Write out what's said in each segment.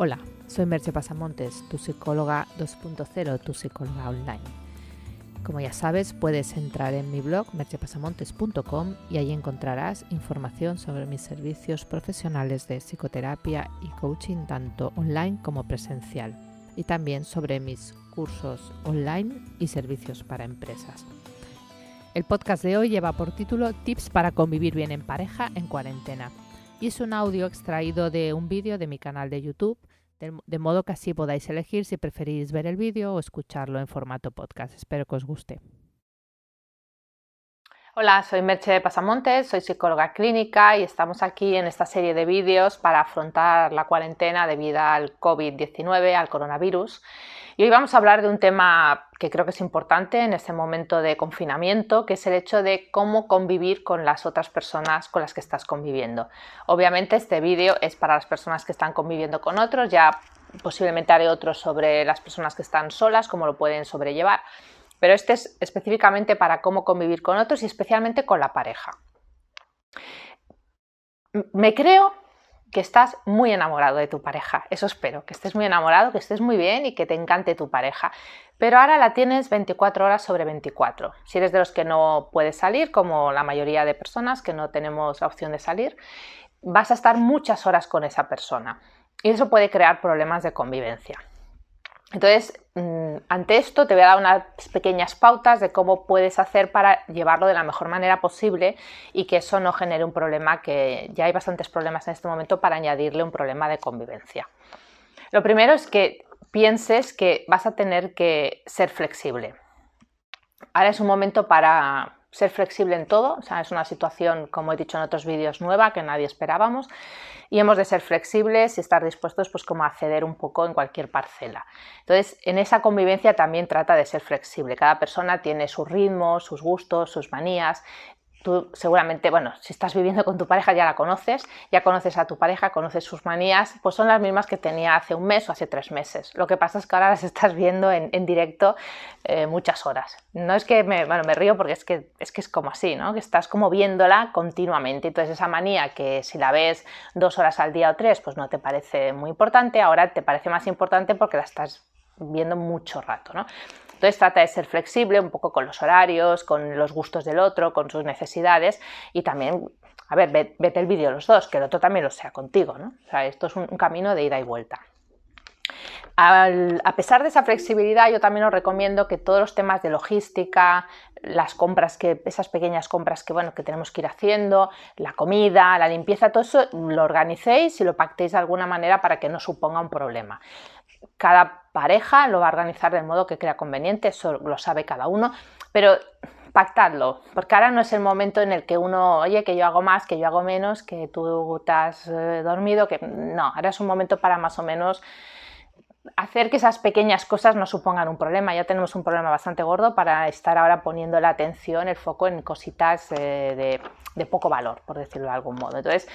Hola, soy Merche Pasamontes, tu psicóloga 2.0, tu psicóloga online. Como ya sabes, puedes entrar en mi blog merchepasamontes.com y ahí encontrarás información sobre mis servicios profesionales de psicoterapia y coaching tanto online como presencial y también sobre mis cursos online y servicios para empresas. El podcast de hoy lleva por título Tips para convivir bien en pareja en cuarentena y es un audio extraído de un vídeo de mi canal de YouTube de, modo que así podáis elegir si preferís ver el vídeo o escucharlo en formato podcast. Espero que os guste. Hola, soy Merche Pasamontes, soy psicóloga clínica y estamos aquí en esta serie de vídeos para afrontar la cuarentena debido al COVID-19, al coronavirus. Y hoy vamos a hablar de un tema que creo que es importante en este momento de confinamiento, que es el hecho de cómo convivir con las otras personas con las que estás conviviendo. Obviamente este vídeo es para las personas que están conviviendo con otros, ya posiblemente haré otro sobre las personas que están solas, cómo lo pueden sobrellevar, pero este es específicamente para cómo convivir con otros y especialmente con la pareja. Me creo que estás muy enamorado de tu pareja. Eso espero, que estés muy enamorado, que estés muy bien y que te encante tu pareja. Pero ahora la tienes 24 horas sobre 24. Si eres de los que no puedes salir, como la mayoría de personas que no tenemos la opción de salir, vas a estar muchas horas con esa persona. Y eso puede crear problemas de convivencia. Entonces, mm, ante esto te voy a dar unas pequeñas pautas de cómo puedes hacer para llevarlo de la mejor manera posible y que eso no genere un problema, que ya hay bastantes problemas en este momento para añadirle un problema de convivencia. Lo primero es que pienses que vas a tener que ser flexible. Ahora es un momento para ser flexible en todo, o sea, es una situación, como he dicho en otros vídeos, nueva que nadie esperábamos y hemos de ser flexibles y estar dispuestos pues como a ceder un poco en cualquier parcela. Entonces, en esa convivencia también trata de ser flexible. Cada persona tiene sus ritmos, sus gustos, sus manías tú seguramente, bueno, si estás viviendo con tu pareja ya la conoces, ya conoces a tu pareja, conoces sus manías, pues son las mismas que tenía hace un mes o hace tres meses. Lo que pasa es que ahora las estás viendo en, directo eh, muchas horas. No es que me, bueno, me río porque es que, es que es como así, ¿no? Que estás como viéndola continuamente. Entonces esa manía que si la ves dos horas al día o tres, pues no te parece muy importante, ahora te parece más importante porque la estás viendo mucho rato, ¿no? Entonces trata de ser flexible un poco con los horarios, con los gustos del otro, con sus necesidades y también, a ver, vete el vídeo los dos, que el otro también lo sea contigo, ¿no? O sea, esto es un, camino de ida y vuelta. a pesar de esa flexibilidad, yo también os recomiendo que todos los temas de logística, las compras que, esas pequeñas compras que bueno, que tenemos que ir haciendo, la comida, la limpieza, todo eso lo organicéis y lo pactéis de alguna manera para que no suponga un problema. Cada pareja lo va a organizar del modo que crea conveniente, eso lo sabe cada uno, pero pactadlo, porque ahora no es el momento en el que uno, oye, que yo hago más, que yo hago menos, que tú te has eh, dormido, que no, ahora es un momento para más o menos hacer que esas pequeñas cosas no supongan un problema. Ya tenemos un problema bastante gordo para estar ahora poniendo la atención, el foco en cositas eh, de poco valor, por decirlo de algún modo. Entonces,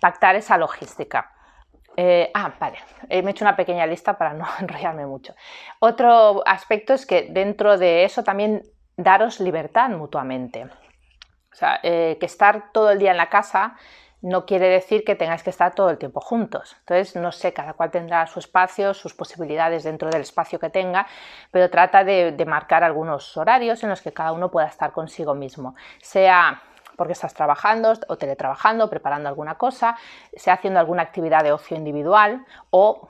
pactar esa logística. Eh, ah, vale, me he hecho una pequeña lista para no enrollarme mucho. Otro aspecto es que dentro de eso también daros libertad mutuamente. O sea, eh, que estar todo el día en la casa no quiere decir que tengáis que estar todo el tiempo juntos. Entonces, no sé, cada cual tendrá su espacio, sus posibilidades dentro del espacio que tenga, pero trata de marcar algunos horarios en los que cada uno pueda estar consigo mismo. Sea porque estás trabajando o teletrabajando, preparando alguna cosa, sea haciendo alguna actividad de ocio individual o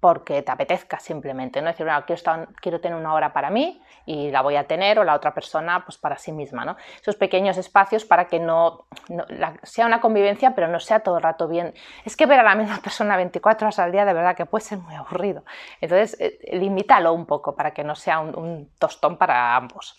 porque te apetezca simplemente, ¿no? Decir, bueno, quiero, quiero, tener una hora para mí y la voy a tener o la otra persona pues para sí misma, ¿no? Esos pequeños espacios para que no, sea una convivencia pero no sea todo el rato bien. Es que ver a la misma persona 24 horas al día de verdad que puede ser muy aburrido. Entonces, eh, limítalo un poco para que no sea un tostón para ambos.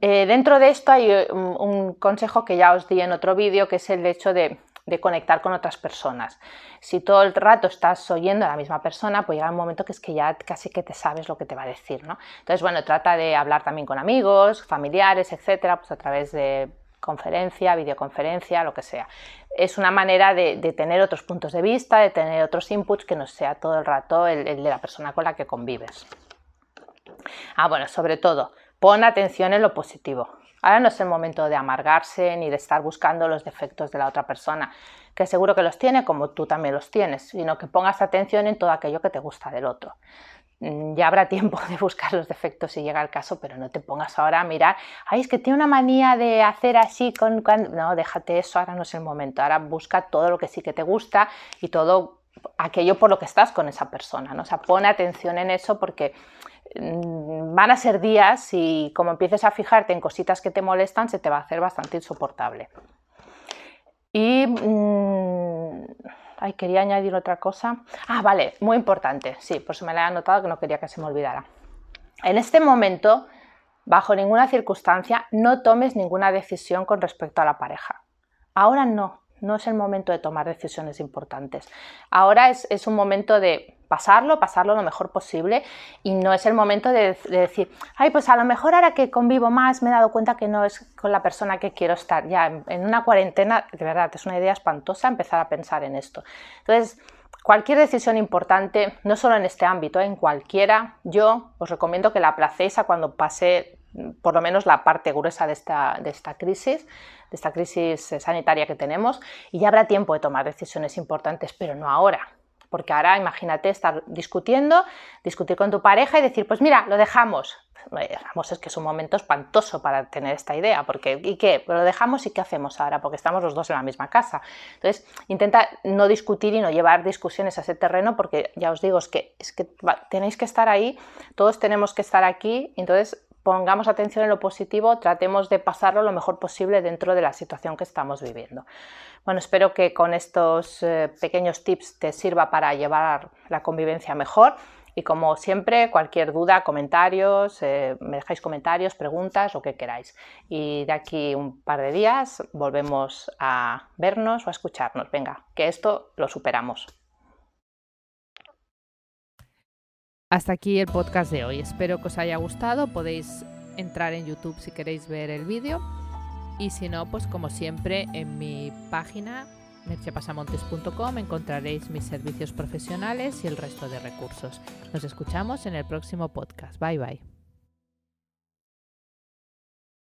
Eh, dentro de esto hay eh, un, consejo que ya os di en otro vídeo, que es el hecho de, conectar con otras personas. Si todo el rato estás oyendo a la misma persona, pues llega un momento que es que ya casi que te sabes lo que te va a decir, ¿no? Entonces, bueno, trata de hablar también con amigos, familiares, etcétera, pues a través de conferencia, videoconferencia, lo que sea. Es una manera de, tener otros puntos de vista, de tener otros inputs que no sea todo el rato el de la persona con la que convives. Ah, bueno, sobre todo, Pon atención en lo positivo. Ahora no es el momento de amargarse ni de estar buscando los defectos de la otra persona, que seguro que los tiene como tú también los tienes, sino que pongas atención en todo aquello que te gusta del otro. Mm, ya habrá tiempo de buscar los defectos si llega el caso, pero no te pongas ahora a mirar, ay, es que tiene una manía de hacer así con... No, déjate eso, ahora no es el momento, ahora busca todo lo que sí que te gusta y todo aquello por lo que estás con esa persona, ¿no? O sea, pone atención en eso porque van a ser días y como empieces a fijarte en cositas que te molestan, se te va a hacer bastante insoportable. Y... Mm, quería añadir otra cosa. Ah, vale, muy importante. Sí, por eso me la he anotado que no quería que se me olvidara. En este momento, bajo ninguna circunstancia, no tomes ninguna decisión con respecto a la pareja. Ahora no, no es el momento de tomar decisiones importantes. Ahora es, es un momento de pasarlo, pasarlo lo mejor posible y no es el momento de, decir, ay, pues a lo mejor ahora que convivo más me he dado cuenta que no es con la persona que quiero estar. Ya en, una cuarentena, de verdad, es una idea espantosa empezar a pensar en esto. Entonces, cualquier decisión importante, no solo en este ámbito, en cualquiera, yo os recomiendo que la aplacéis a cuando pase por lo menos la parte gruesa de esta, de esta crisis, de esta crisis sanitaria que tenemos, y ya habrá tiempo de tomar decisiones importantes, pero no ahora porque ahora imagínate estar discutiendo, discutir con tu pareja y decir, pues mira, lo dejamos. Lo dejamos es que es un momento espantoso para tener esta idea, porque ¿y qué? Lo dejamos y ¿qué hacemos ahora? Porque estamos los dos en la misma casa. Entonces, intenta no discutir y no llevar discusiones a ese terreno, porque ya os digo, es que, es que tenéis que estar ahí, todos tenemos que estar aquí, entonces pongamos atención en lo positivo, tratemos de pasarlo lo mejor posible dentro de la situación que estamos viviendo. Bueno, espero que con estos eh, pequeños tips te sirva para llevar la convivencia mejor. Y como siempre, cualquier duda, comentarios, eh, me dejáis comentarios, preguntas, lo que queráis. Y de aquí un par de días volvemos a vernos o a escucharnos. Venga, que esto lo superamos. Hasta aquí el podcast de hoy. Espero que os haya gustado. Podéis entrar en YouTube si queréis ver el vídeo. Y si no, pues como siempre en mi página merchepasamontes.com encontraréis mis servicios profesionales y el resto de recursos. Nos escuchamos en el próximo podcast. Bye bye.